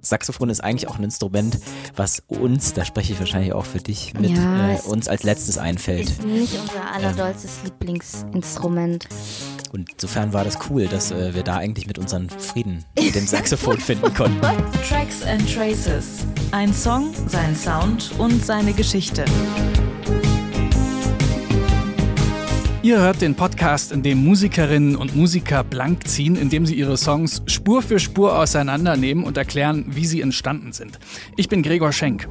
Saxophon ist eigentlich auch ein Instrument, was uns, da spreche ich wahrscheinlich auch für dich, mit Ja, äh, uns als letztes einfällt. Ist nicht unser allerdollstes Lieblingsinstrument. Und insofern war das cool, dass äh, wir da eigentlich mit unseren Frieden mit dem Saxophon finden konnten. Tracks and Traces. Ein Song, sein Sound und seine Geschichte. Ihr hört den Podcast, in dem Musikerinnen und Musiker blank ziehen, indem sie ihre Songs Spur für Spur auseinandernehmen und erklären, wie sie entstanden sind. Ich bin Gregor Schenk.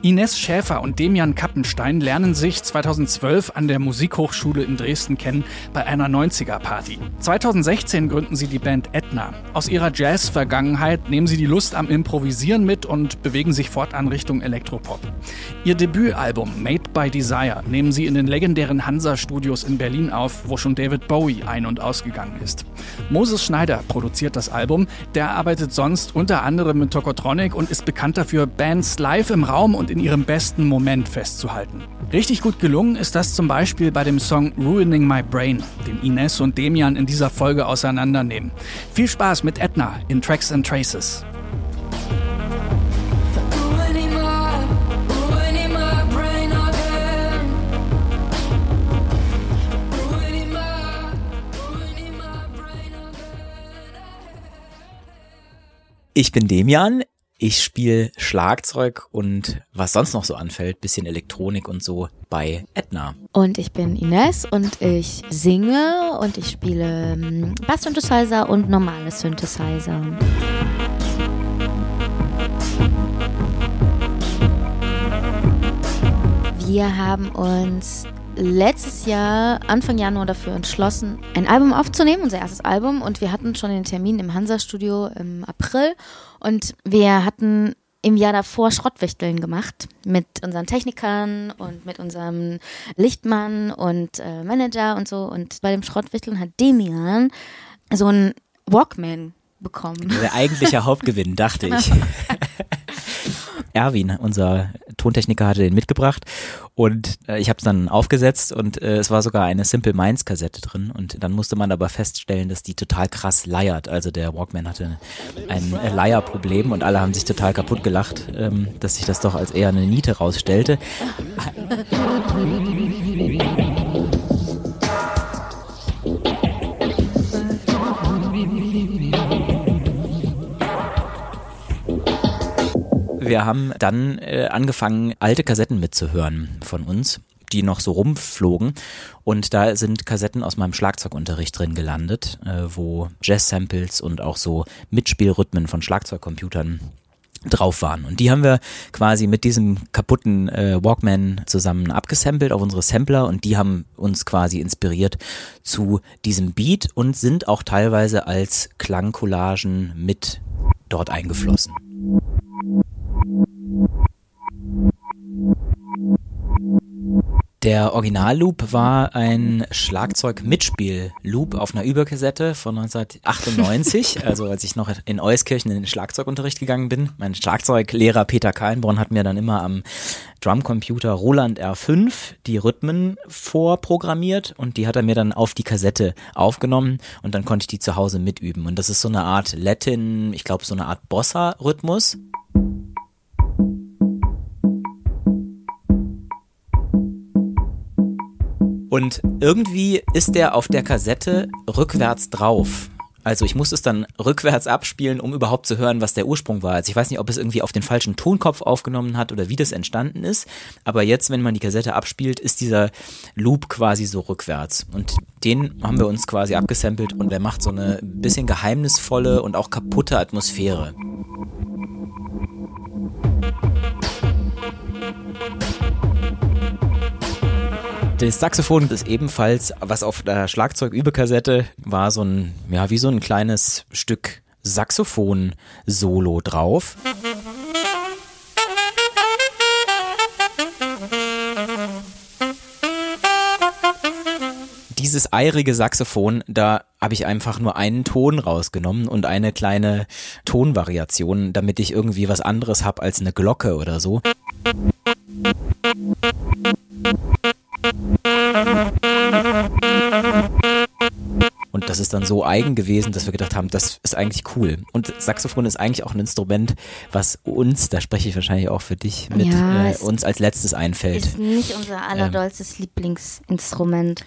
Ines Schäfer und Demian Kappenstein lernen sich 2012 an der Musikhochschule in Dresden kennen bei einer 90er-Party. 2016 gründen sie die Band Etna. Aus ihrer Jazz-Vergangenheit nehmen sie die Lust am Improvisieren mit und bewegen sich fortan Richtung Elektropop. Ihr Debütalbum Made by Desire nehmen sie in den legendären Hansa-Studios in Berlin auf, wo schon David Bowie ein- und ausgegangen ist. Moses Schneider produziert das Album. Der arbeitet sonst unter anderem mit Tokotronic und ist bekannt dafür, Bands live im Raum und in ihrem besten Moment festzuhalten. Richtig gut gelungen ist das zum Beispiel bei dem Song Ruining My Brain, den Ines und Demian in dieser Folge auseinandernehmen. Viel Spaß mit Edna in Tracks and Traces. Ich bin Demian. Ich spiele Schlagzeug und was sonst noch so anfällt, bisschen Elektronik und so bei Edna. Und ich bin Ines und ich singe und ich spiele ähm, Bass-Synthesizer und normale Synthesizer. Wir haben uns letztes Jahr, Anfang Januar, dafür entschlossen, ein Album aufzunehmen, unser erstes Album. Und wir hatten schon den Termin im Hansa-Studio im April. Und wir hatten im Jahr davor Schrottwichteln gemacht mit unseren Technikern und mit unserem Lichtmann und äh, Manager und so. Und bei dem Schrottwichteln hat Demian so einen Walkman bekommen. Der eigentliche Hauptgewinn, dachte ich. Erwin, unser Tontechniker, hatte den mitgebracht und äh, ich habe es dann aufgesetzt und äh, es war sogar eine Simple Minds Kassette drin und dann musste man aber feststellen, dass die total krass leiert. Also der Walkman hatte ein äh, Leierproblem und alle haben sich total kaputt gelacht, ähm, dass sich das doch als eher eine Niete rausstellte. Wir haben dann äh, angefangen, alte Kassetten mitzuhören von uns, die noch so rumflogen. Und da sind Kassetten aus meinem Schlagzeugunterricht drin gelandet, äh, wo Jazz-Samples und auch so Mitspielrhythmen von Schlagzeugcomputern drauf waren. Und die haben wir quasi mit diesem kaputten äh, Walkman zusammen abgesampelt auf unsere Sampler und die haben uns quasi inspiriert zu diesem Beat und sind auch teilweise als Klangcollagen mit dort eingeflossen. Thank you. Der Originalloop war ein Schlagzeug-Mitspiel-Loop auf einer Überkassette von 1998, also als ich noch in Euskirchen in den Schlagzeugunterricht gegangen bin. Mein Schlagzeuglehrer Peter Kallenborn hat mir dann immer am Drumcomputer Roland R5 die Rhythmen vorprogrammiert und die hat er mir dann auf die Kassette aufgenommen und dann konnte ich die zu Hause mitüben. Und das ist so eine Art Latin, ich glaube so eine Art Bossa-Rhythmus. Und irgendwie ist der auf der Kassette rückwärts drauf. Also ich muss es dann rückwärts abspielen, um überhaupt zu hören, was der Ursprung war. Also ich weiß nicht, ob es irgendwie auf den falschen Tonkopf aufgenommen hat oder wie das entstanden ist. Aber jetzt, wenn man die Kassette abspielt, ist dieser Loop quasi so rückwärts. Und den haben wir uns quasi abgesampelt und der macht so eine bisschen geheimnisvolle und auch kaputte Atmosphäre. Das Saxophon ist ebenfalls, was auf der Schlagzeugübekassette war, so ein, ja, wie so ein kleines Stück Saxophon-Solo drauf. Dieses eirige Saxophon, da habe ich einfach nur einen Ton rausgenommen und eine kleine Tonvariation, damit ich irgendwie was anderes habe als eine Glocke oder so. Und das ist dann so eigen gewesen, dass wir gedacht haben, das ist eigentlich cool. Und Saxophon ist eigentlich auch ein Instrument, was uns, da spreche ich wahrscheinlich auch für dich, mit Ja, äh, uns als letztes einfällt. Ist nicht unser allerdollstes Lieblingsinstrument.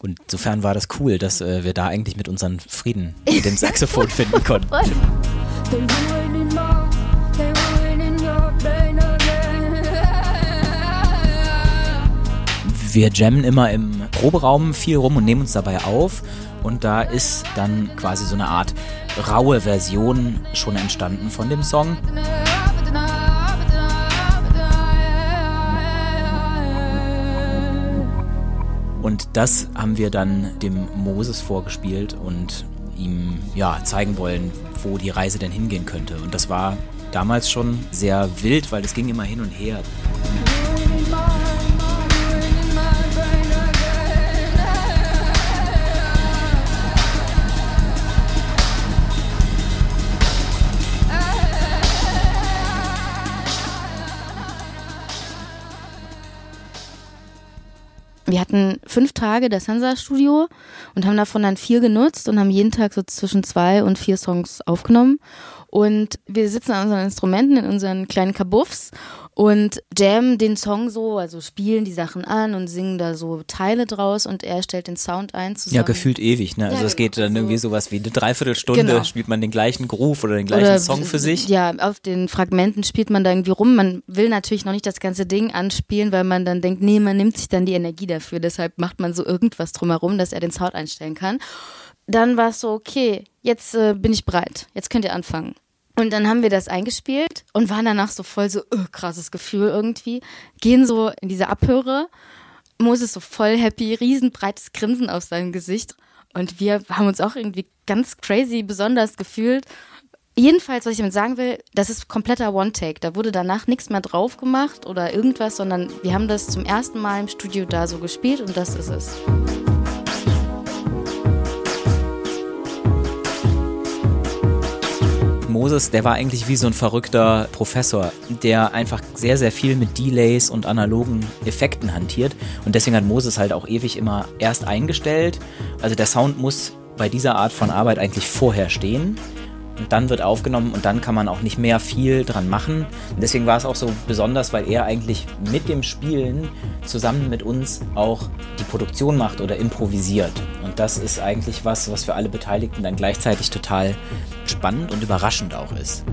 Und insofern war das cool, dass äh, wir da eigentlich mit unseren Frieden mit dem Saxophon finden konnten. Wir jammen immer im Proberaum viel rum und nehmen uns dabei auf. Und da ist dann quasi so eine Art raue Version schon entstanden von dem Song. Und das haben wir dann dem Moses vorgespielt und ihm ja zeigen wollen, wo die Reise denn hingehen könnte. Und das war damals schon sehr wild, weil es ging immer hin und her. Hatten fünf Tage das Hansa-Studio und haben davon dann vier genutzt und haben jeden Tag so zwischen zwei und vier Songs aufgenommen. Und wir sitzen an unseren Instrumenten in unseren kleinen Kabuffs und jammen den Song so, also spielen die Sachen an und singen da so Teile draus und er stellt den Sound ein zusammen. Ja, gefühlt ewig, ne? Also Ja, es geht dann irgendwie So- sowas wie eine Dreiviertelstunde, Genau. spielt man den gleichen Groove oder den gleichen Oder Song für sich. Ja, auf den Fragmenten spielt man da irgendwie rum. Man will natürlich noch nicht das ganze Ding anspielen, weil man dann denkt, nee, man nimmt sich dann die Energie dafür. Deshalb macht man so irgendwas drumherum, dass er den Sound einstellen kann. Dann war es so, okay, jetzt äh, bin ich bereit. Jetzt könnt ihr anfangen. Und dann haben wir das eingespielt und waren danach so voll so, öh, krasses Gefühl irgendwie. Gehen so in diese Abhöre. Moses so voll happy, riesenbreites Grinsen auf seinem Gesicht. Und wir haben uns auch irgendwie ganz crazy besonders gefühlt. Jedenfalls, was ich damit sagen will, das ist kompletter One-Take. Da wurde danach nichts mehr drauf gemacht oder irgendwas, sondern wir haben das zum ersten Mal im Studio da so gespielt und das ist es. Moses, der war eigentlich wie so ein verrückter Professor, der einfach sehr, sehr viel mit Delays und analogen Effekten hantiert. Und deswegen hat Moses halt auch ewig immer erst eingestellt. Also der Sound muss bei dieser Art von Arbeit eigentlich vorher stehen. Und dann wird aufgenommen und dann kann man auch nicht mehr viel dran machen. Und deswegen war es auch so besonders, weil er eigentlich mit dem Spielen zusammen mit uns auch die Produktion macht oder improvisiert. Und das ist eigentlich was, was für alle Beteiligten dann gleichzeitig total spannend und überraschend auch ist.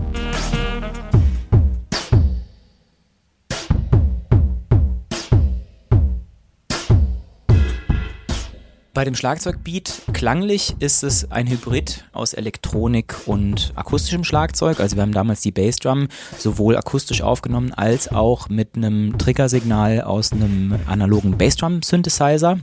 Bei dem Schlagzeugbeat klanglich ist es ein Hybrid aus Elektronik und akustischem Schlagzeug. Also wir haben damals die Bassdrum sowohl akustisch aufgenommen als auch mit einem Triggersignal aus einem analogen Bassdrum-Synthesizer.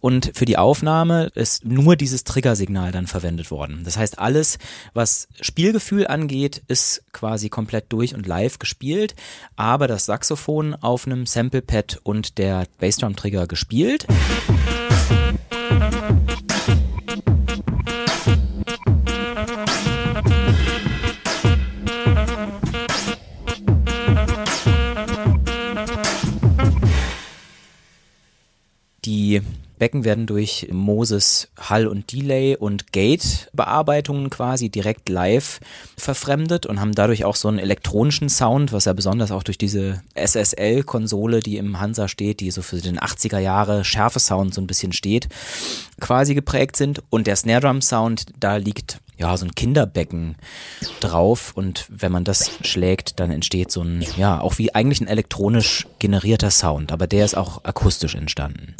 Und für die Aufnahme ist nur dieses Triggersignal dann verwendet worden. Das heißt, alles, was Spielgefühl angeht, ist quasi komplett durch und live gespielt, aber das Saxophon auf einem Samplepad und der Bassdrum-Trigger gespielt. Die Becken werden durch Moses Hall und Delay und Gate-Bearbeitungen quasi direkt live verfremdet und haben dadurch auch so einen elektronischen Sound, was ja besonders auch durch diese SSL-Konsole, die im Hansa steht, die so für den 80er Jahre Schärfe-Sound so ein bisschen steht, quasi geprägt sind. Und der Snare Drum Sound, da liegt ja, so ein Kinderbecken drauf und wenn man das schlägt, dann entsteht so ein, ja, auch wie eigentlich ein elektronisch generierter Sound, aber der ist auch akustisch entstanden.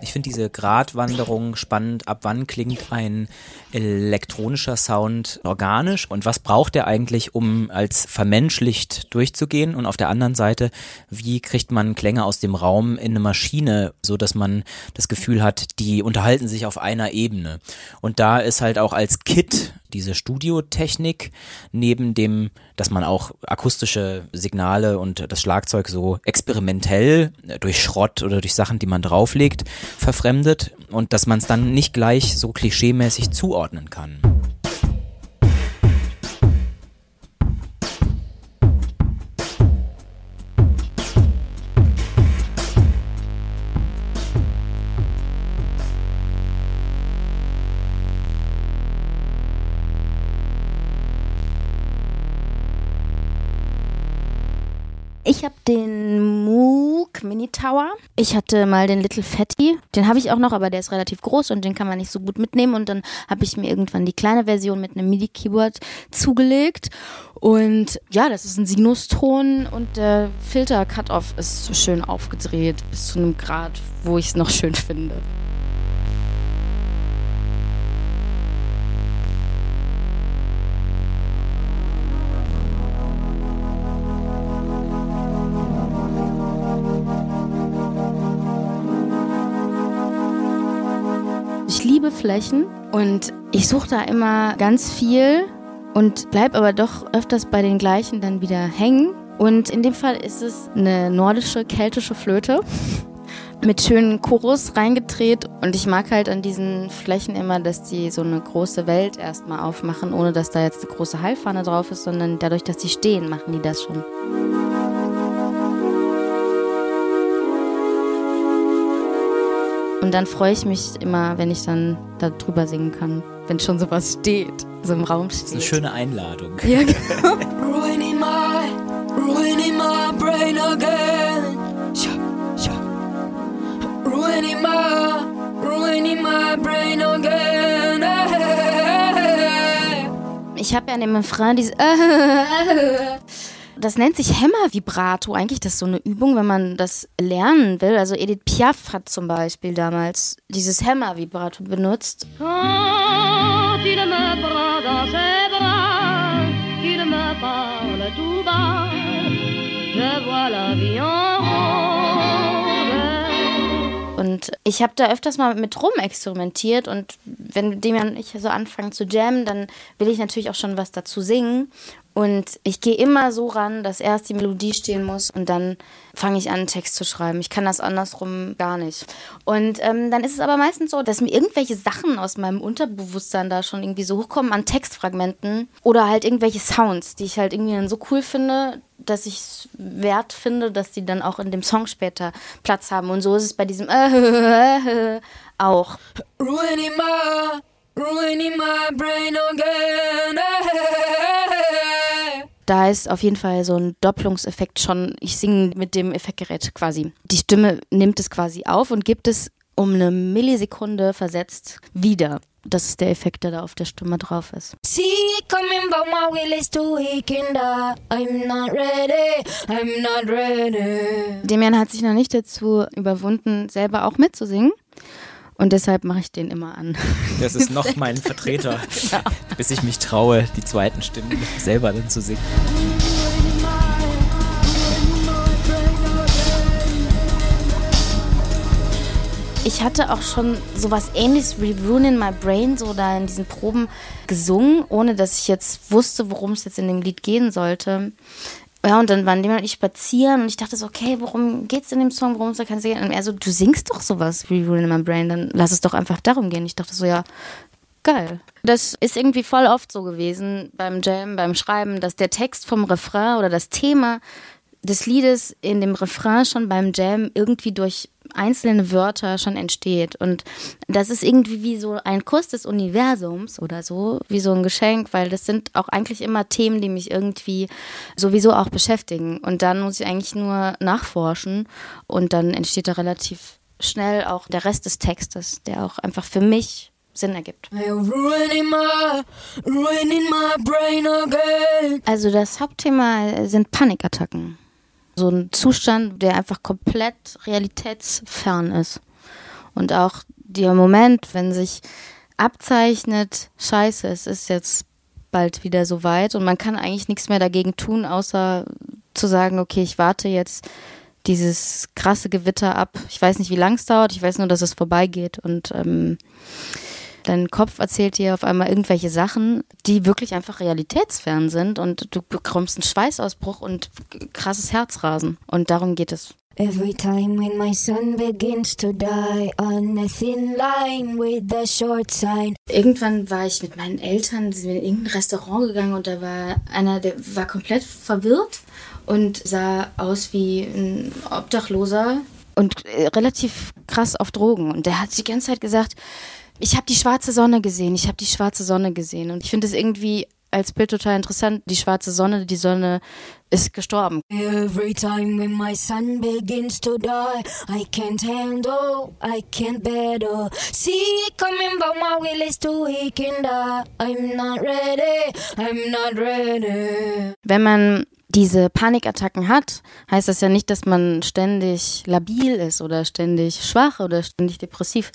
Ich finde diese Gratwanderung spannend. Ab wann klingt ein elektronischer Sound organisch und was braucht er eigentlich, um als vermenschlicht durchzugehen? Und auf der anderen Seite, wie kriegt man Klänge aus dem Raum in eine Maschine, so dass man das Gefühl hat, die unterhalten sich auf einer Ebene? Und da ist halt auch als Kit diese Studiotechnik neben dem, dass man auch akustische Signale und das Schlagzeug so experimentell äh, durch Schrott oder durch Sachen, die man drauflegt, verfremdet und dass man es dann nicht gleich so klischeemäßig zuordnen kann. Tower. Ich hatte mal den Little Fatty. Den habe ich auch noch, aber der ist relativ groß und den kann man nicht so gut mitnehmen. Und dann habe ich mir irgendwann die kleine Version mit einem MIDI-Keyboard zugelegt. Und ja, das ist ein Sinuston und der Filter-Cut-Off ist schön aufgedreht bis zu einem Grad, wo ich es noch schön finde. Flächen und ich suche da immer ganz viel und bleib aber doch öfters bei den gleichen dann wieder hängen. Und in dem Fall ist es eine nordische, keltische Flöte mit schönen Chorus reingedreht. Und ich mag halt an diesen Flächen immer, dass die so eine große Welt erstmal aufmachen, ohne dass da jetzt eine große Heilfahne drauf ist, sondern dadurch, dass die stehen, machen die das schon. Und dann freue ich mich immer, wenn ich dann da drüber singen kann, wenn schon sowas steht, so im Raum steht. Das ist eine schöne Einladung. Ja, genau. Ruining my, ruining my brain again. Ruining my, ruining my brain again. Ich habe ja in dem Refrain dieses Das nennt sich Hämmervibrato. Eigentlich das ist so eine Übung, wenn man das lernen will. Also Edith Piaf hat zum Beispiel damals dieses Hämmervibrato benutzt. Quand il me prend dans ses bras, qu'il me parle tout bas, je vois la vie en rose. Und ich habe da öfters mal mit rum experimentiert und wenn und ich so anfangen zu jammen, dann will ich natürlich auch schon was dazu singen. Und ich gehe immer so ran, dass erst die Melodie stehen muss und dann fange ich an, einen Text zu schreiben. Ich kann das andersrum gar nicht. Und ähm, dann ist es aber meistens so, dass mir irgendwelche Sachen aus meinem Unterbewusstsein da schon irgendwie so hochkommen an Textfragmenten oder halt irgendwelche Sounds, die ich halt irgendwie dann so cool finde, dass ich es wert finde, dass die dann auch in dem Song später Platz haben. Und so ist es bei diesem auch. Ruining my, ruining my brain again. Da ist auf jeden Fall so ein Doppelungseffekt schon. Ich singe mit dem Effektgerät quasi. Die Stimme nimmt es quasi auf und gibt es um eine Millisekunde versetzt wieder. Das ist der Effekt, der da auf der Stimme drauf ist. See it coming, but my will is too weak and I'm not ready. I'm not ready. Demian hat sich noch nicht dazu überwunden, selber auch mitzusingen. Und deshalb mache ich den immer an. Das ist noch mein Vertreter, bis ich mich traue, die zweiten Stimmen selber dann zu singen. Ich hatte auch schon sowas ähnliches wie Ruin My Brain so da in diesen Proben gesungen, ohne dass ich jetzt wusste, worum es jetzt in dem Lied gehen sollte. Ja, und dann waren die und ich spazieren und ich dachte so, okay, worum geht's in dem Song, worum kann es gehen? Und er so, du singst doch sowas wie Ruin My Brain, dann lass es doch einfach darum gehen. Ich dachte so, ja, geil. Das ist irgendwie voll oft so gewesen beim Jam, beim Schreiben, dass der Text vom Refrain oder das Thema des Liedes in dem Refrain schon beim Jam irgendwie durch einzelne Wörter schon entsteht. Und das ist irgendwie wie so ein Kuss des Universums oder so, wie so ein Geschenk, weil das sind auch eigentlich immer Themen, die mich irgendwie sowieso auch beschäftigen. Und dann muss ich eigentlich nur nachforschen und dann entsteht da relativ schnell auch der Rest des Textes, der auch einfach für mich Sinn ergibt. Also das Hauptthema sind Panikattacken. So ein Zustand, der einfach komplett realitätsfern ist. Und auch der Moment, wenn sich abzeichnet, scheiße, es ist jetzt bald wieder soweit und man kann eigentlich nichts mehr dagegen tun, außer zu sagen, okay, ich warte jetzt dieses krasse Gewitter ab. Ich weiß nicht, wie lang es dauert, ich weiß nur, dass es vorbeigeht und ähm, dein Kopf erzählt dir auf einmal irgendwelche Sachen, die wirklich einfach realitätsfern sind und du bekommst einen Schweißausbruch und krasses Herzrasen. Und darum geht es. Every time when my son begins to die on a thin line with the short sign. Irgendwann war ich mit meinen Eltern sind wir in irgendein Restaurant gegangen und da war einer, der war komplett verwirrt und sah aus wie ein Obdachloser und äh, relativ krass auf Drogen. Und der hat die ganze Zeit gesagt, ich habe die schwarze Sonne gesehen, ich habe die schwarze Sonne gesehen. Und ich finde es irgendwie als Bild total interessant. Die schwarze Sonne, die Sonne ist gestorben. Every time when my sun begins to die, I can't handle, I can't battle. See it coming, but my will is too weak and I, I'm not ready, I'm not ready. Wenn man diese Panikattacken hat, heißt das ja nicht, dass man ständig labil ist oder ständig schwach oder ständig depressiv,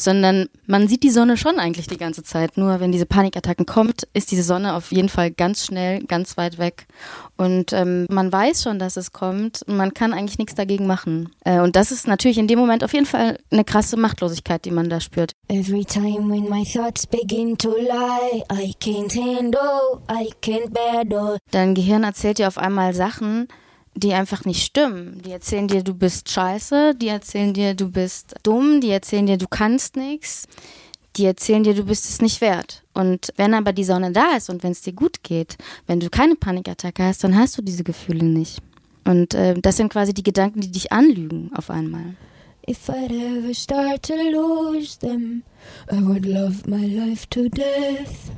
sondern man sieht die Sonne schon eigentlich die ganze Zeit. Nur wenn diese Panikattacken kommt, ist diese Sonne auf jeden Fall ganz schnell, ganz weit weg. Und ähm, man weiß schon, dass es kommt und man kann eigentlich nichts dagegen machen. Äh, und das ist natürlich in dem Moment auf jeden Fall eine krasse Machtlosigkeit, die man da spürt. Every time when my thoughts begin to lie, I can't handle, I can't battle. Dein Gehirn erzählt dir auf einmal Sachen, die einfach nicht stimmen. Die erzählen dir, du bist scheiße, die erzählen dir, du bist dumm, die erzählen dir, du kannst nichts, die erzählen dir, du bist es nicht wert. Und wenn aber die Sonne da ist und wenn es dir gut geht, wenn du keine Panikattacke hast, dann hast du diese Gefühle nicht. Und äh, das sind quasi die Gedanken, die dich anlügen auf einmal. If I'd ever start to lose them, I would love my life to death.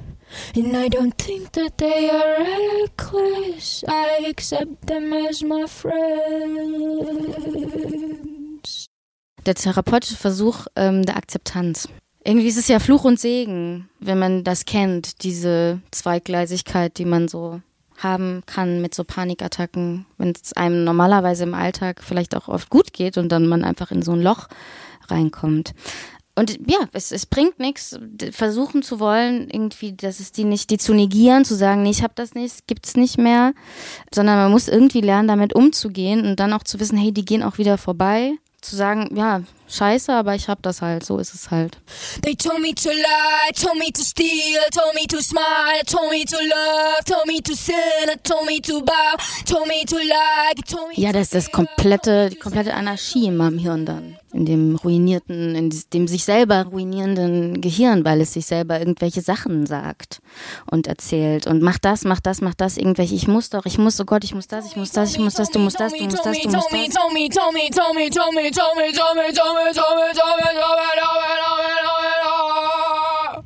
And I don't think that they are reckless. I accept them as my friends. Der therapeutische Versuch ähm, der Akzeptanz. Irgendwie ist es ja Fluch und Segen, wenn man das kennt, diese Zweigleisigkeit, die man so haben kann mit so Panikattacken, wenn es einem normalerweise im Alltag vielleicht auch oft gut geht und dann man einfach in so ein Loch reinkommt. Und ja, es, es bringt nichts, versuchen zu wollen, irgendwie, dass es die nicht, die zu negieren, zu sagen, nee, ich habe das nicht, gibt's nicht mehr, sondern man muss irgendwie lernen, damit umzugehen und dann auch zu wissen, hey, die gehen auch wieder vorbei. Zu sagen, ja, scheiße, aber ich hab das halt, so ist es halt. They told me to lie, told me to steal, told me to smile, told me to love, told me to sin, told me to bow, told me to like, told me Ja, das ist das komplette, die komplette Anarchie in meinem Hirn dann. In dem ruinierten, in dem sich selber ruinierenden Gehirn, weil es sich selber irgendwelche Sachen sagt und erzählt und mach das, mach das, mach das, irgendwelche, ich muss doch, ich muss, oh Gott, ich muss das, ich muss das, ich muss das, du musst das, du musst das, du musst das.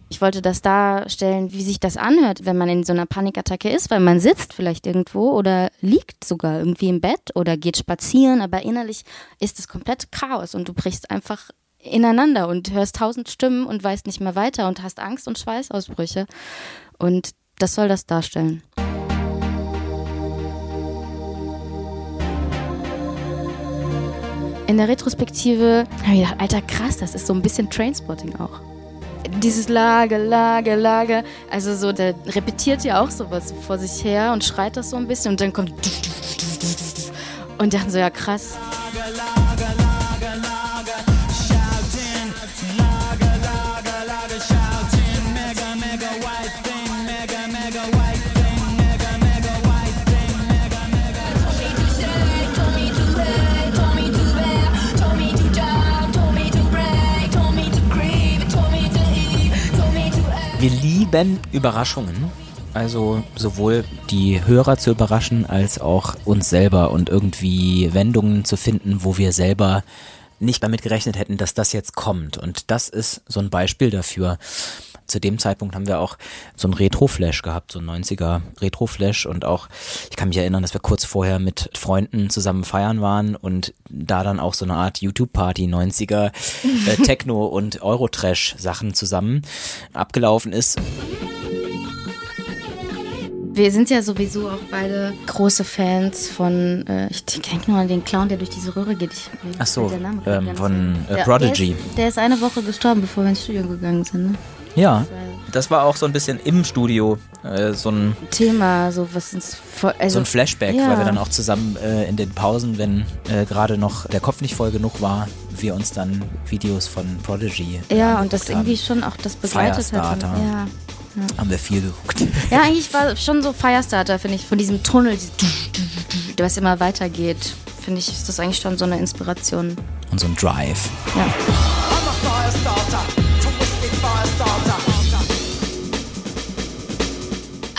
Ich wollte das darstellen, wie sich das anhört, wenn man in so einer Panikattacke ist, weil man sitzt vielleicht irgendwo oder liegt sogar irgendwie im Bett oder geht spazieren, aber innerlich ist es komplett Chaos und du brichst einfach ineinander und hörst tausend Stimmen und weißt nicht mehr weiter und hast Angst und Schweißausbrüche. Und das soll das darstellen. In der Retrospektive habe ich gedacht, alter krass, das ist so ein bisschen Trainspotting auch dieses Lage, Lage, Lage. Also so, der repetiert ja auch sowas vor sich her und schreit das so ein bisschen und dann kommt und dachten so, ja krass. Wir lieben Überraschungen. Also sowohl die Hörer zu überraschen, als auch uns selber und irgendwie Wendungen zu finden, wo wir selber nicht damit gerechnet hätten, dass das jetzt kommt. Und das ist so ein Beispiel dafür. Zu dem Zeitpunkt haben wir auch so ein Retro-Flash gehabt, so ein 90er Retro-Flash und auch, ich kann mich erinnern, dass wir kurz vorher mit Freunden zusammen feiern waren und da dann auch so eine Art YouTube-Party 90er äh, Techno und Eurotrash-Sachen zusammen abgelaufen ist. Wir sind ja sowieso auch beide große Fans von, äh, ich denke nur an den Clown, der durch diese Röhre geht. Ich, Ach so, ähm, von, äh, Der- Prodigy. Der ist, der ist eine Woche gestorben, bevor wir ins Studio gegangen sind. Ne? Ja, das war auch so ein bisschen im Studio, äh, so ein Thema, so was uns voll, also so ein Flashback, ja. weil wir dann auch zusammen äh, in den Pausen, wenn äh, gerade noch der Kopf nicht voll genug war, wir uns dann Videos von Prodigy Ja, und das haben. irgendwie schon auch das begleitet hat. Firestarter. Ja. haben wir viel geguckt. ja, eigentlich war schon so Firestarter, finde ich, von diesem Tunnel, dieses was immer weitergeht. Finde ich, ist das eigentlich schon so eine Inspiration. Und so ein Drive. Ja.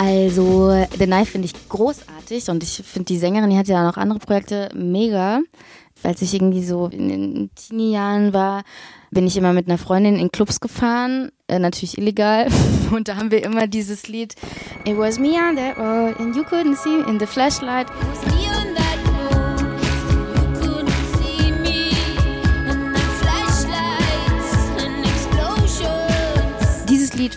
Also, The Knife finde ich großartig und ich finde die Sängerin, die hat ja noch andere Projekte, mega. als ich irgendwie so in den Teenie-Jahren war, bin ich immer mit einer Freundin in Clubs gefahren, äh, natürlich illegal. Und da haben wir immer dieses Lied It was me on that road and you couldn't see in the flashlight. Dieses Lied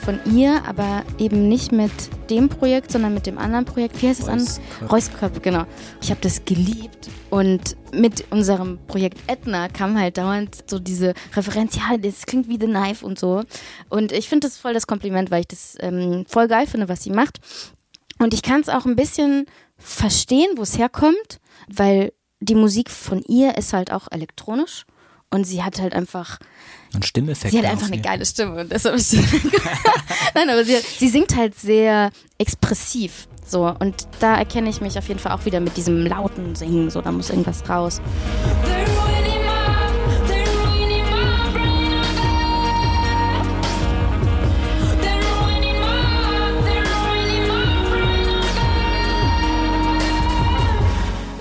von ihr, aber eben nicht mit dem Projekt, sondern mit dem anderen Projekt. Wie heißt es an? Reusköp. Reusköp, genau. Ich habe das geliebt und mit unserem Projekt Etna kam halt dauernd so diese Referenz, ja, das klingt wie The Knife und so. Und ich finde das voll das Kompliment, weil ich das ähm, voll geil finde, was sie macht. Und ich kann es auch ein bisschen verstehen, wo es herkommt, weil die Musik von ihr ist halt auch elektronisch und sie hat halt einfach Und Stimmeffekte. Sie hat einfach eine geile Stimme und deshalb ist sie Nein, aber sie, sie singt halt sehr expressiv. So, und da erkenne ich mich auf jeden Fall auch wieder mit diesem lauten Singen. So, da muss irgendwas raus.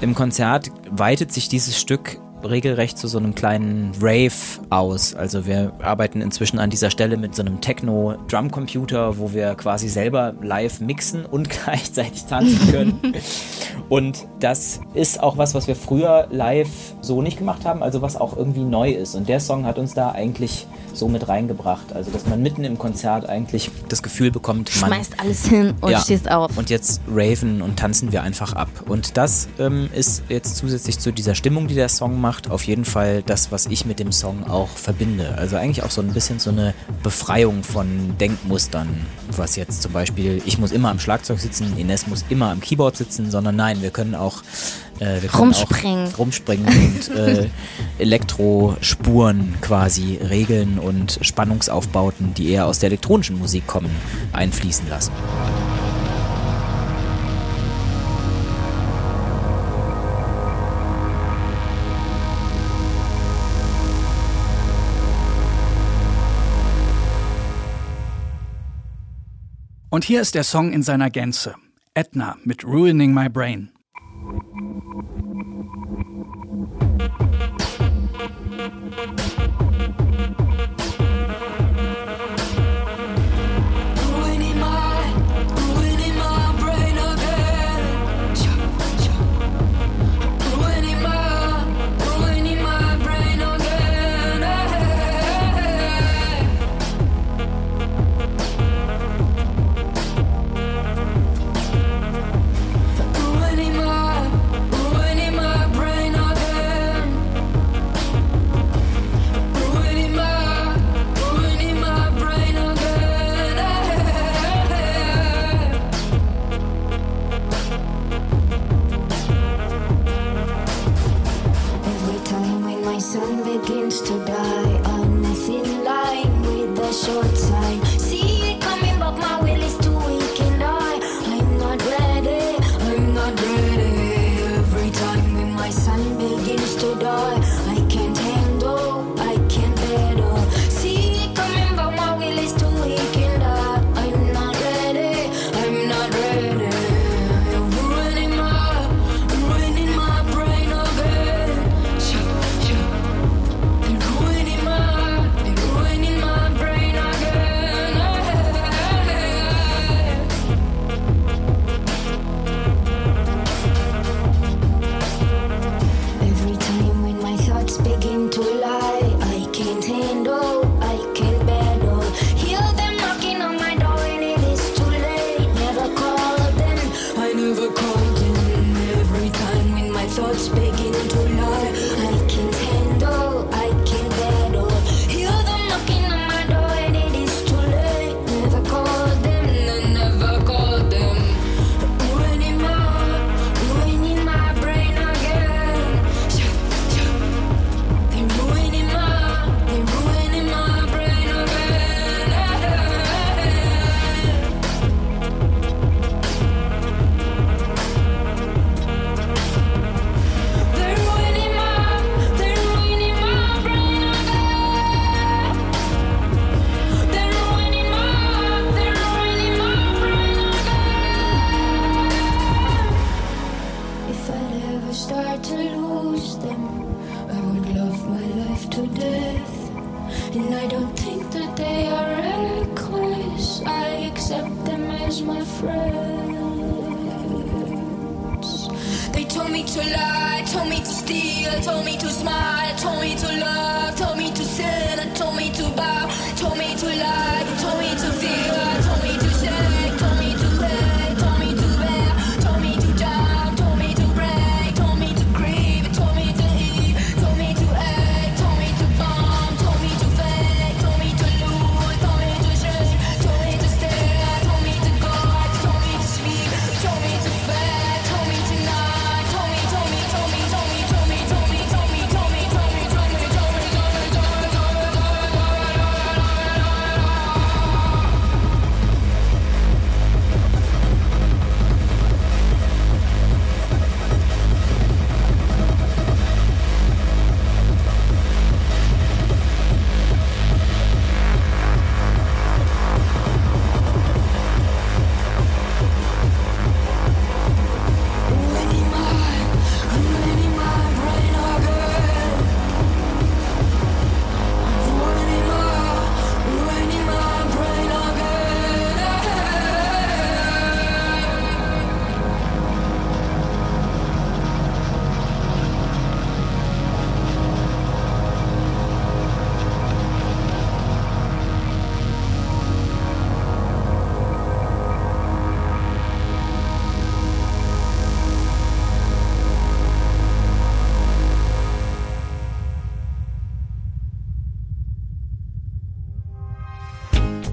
Im Konzert weitet sich dieses Stück regelrecht zu so einem kleinen Rave aus. Also wir arbeiten inzwischen an dieser Stelle mit so einem Techno-Drum-Computer, wo wir quasi selber live mixen und gleichzeitig tanzen können. und das ist auch was, was wir früher live so nicht gemacht haben, also was auch irgendwie neu ist. Und der Song hat uns da eigentlich so mit reingebracht. Also dass man mitten im Konzert eigentlich das Gefühl bekommt, man Schmeißt alles hin und Ja. stehst auf. und jetzt raven und tanzen wir einfach ab. Und das ähm, ist jetzt zusätzlich zu dieser Stimmung, die der Song macht, auf jeden Fall das, was ich mit dem Song auch verbinde. Also eigentlich auch so ein bisschen so eine Befreiung von Denkmustern, was jetzt zum Beispiel, ich muss immer am Schlagzeug sitzen, Ines muss immer am Keyboard sitzen, sondern nein, wir können auch äh, Rumspringen. Rumspringen und äh, Elektrospuren quasi regeln und Spannungsaufbauten, die eher aus der elektronischen Musik kommen, einfließen lassen. Und hier ist der Song in seiner Gänze. Edna mit Ruining My Brain. Thank you.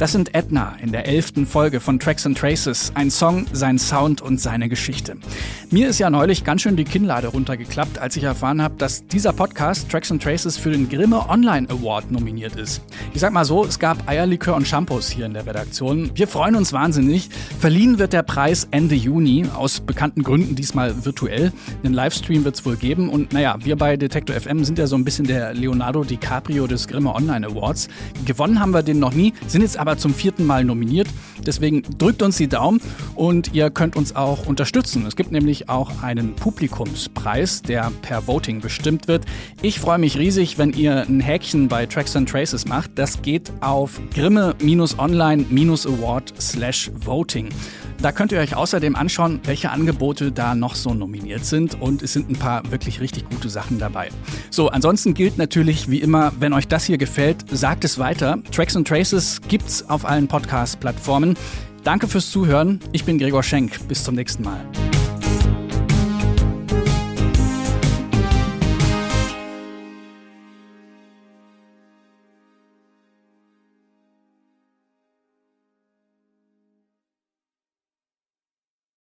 Das sind Edna in der elften Folge von Tracks and Traces. Ein Song, sein Sound und seine Geschichte. Mir ist ja neulich ganz schön die Kinnlade runtergeklappt, als ich erfahren habe, dass dieser Podcast Tracks and Traces für den Grimme Online Award nominiert ist. Ich sag mal so, es gab Eierlikör und Shampoos hier in der Redaktion. Wir freuen uns wahnsinnig. Verliehen wird der Preis Ende Juni, aus bekannten Gründen diesmal virtuell. Den Livestream wird es wohl geben. Und naja, wir bei Detektor FM sind ja so ein bisschen der Leonardo DiCaprio des Grimme Online Awards. Gewonnen haben wir den noch nie, sind jetzt aber zum vierten Mal nominiert. Deswegen drückt uns die Daumen und ihr könnt uns auch unterstützen. Es gibt nämlich auch einen Publikumspreis, der per Voting bestimmt wird. Ich freue mich riesig, wenn ihr ein Häkchen bei Tracks and Traces macht. Das geht auf grimme-online-award slash voting. Da könnt ihr euch außerdem anschauen, welche Angebote da noch so nominiert sind und es sind ein paar wirklich richtig gute Sachen dabei. So, ansonsten gilt natürlich wie immer, wenn euch das hier gefällt, sagt es weiter. Tracks and Traces gibt's auf allen Podcast-Plattformen. Danke fürs Zuhören. Ich bin Gregor Schenk. Bis zum nächsten Mal.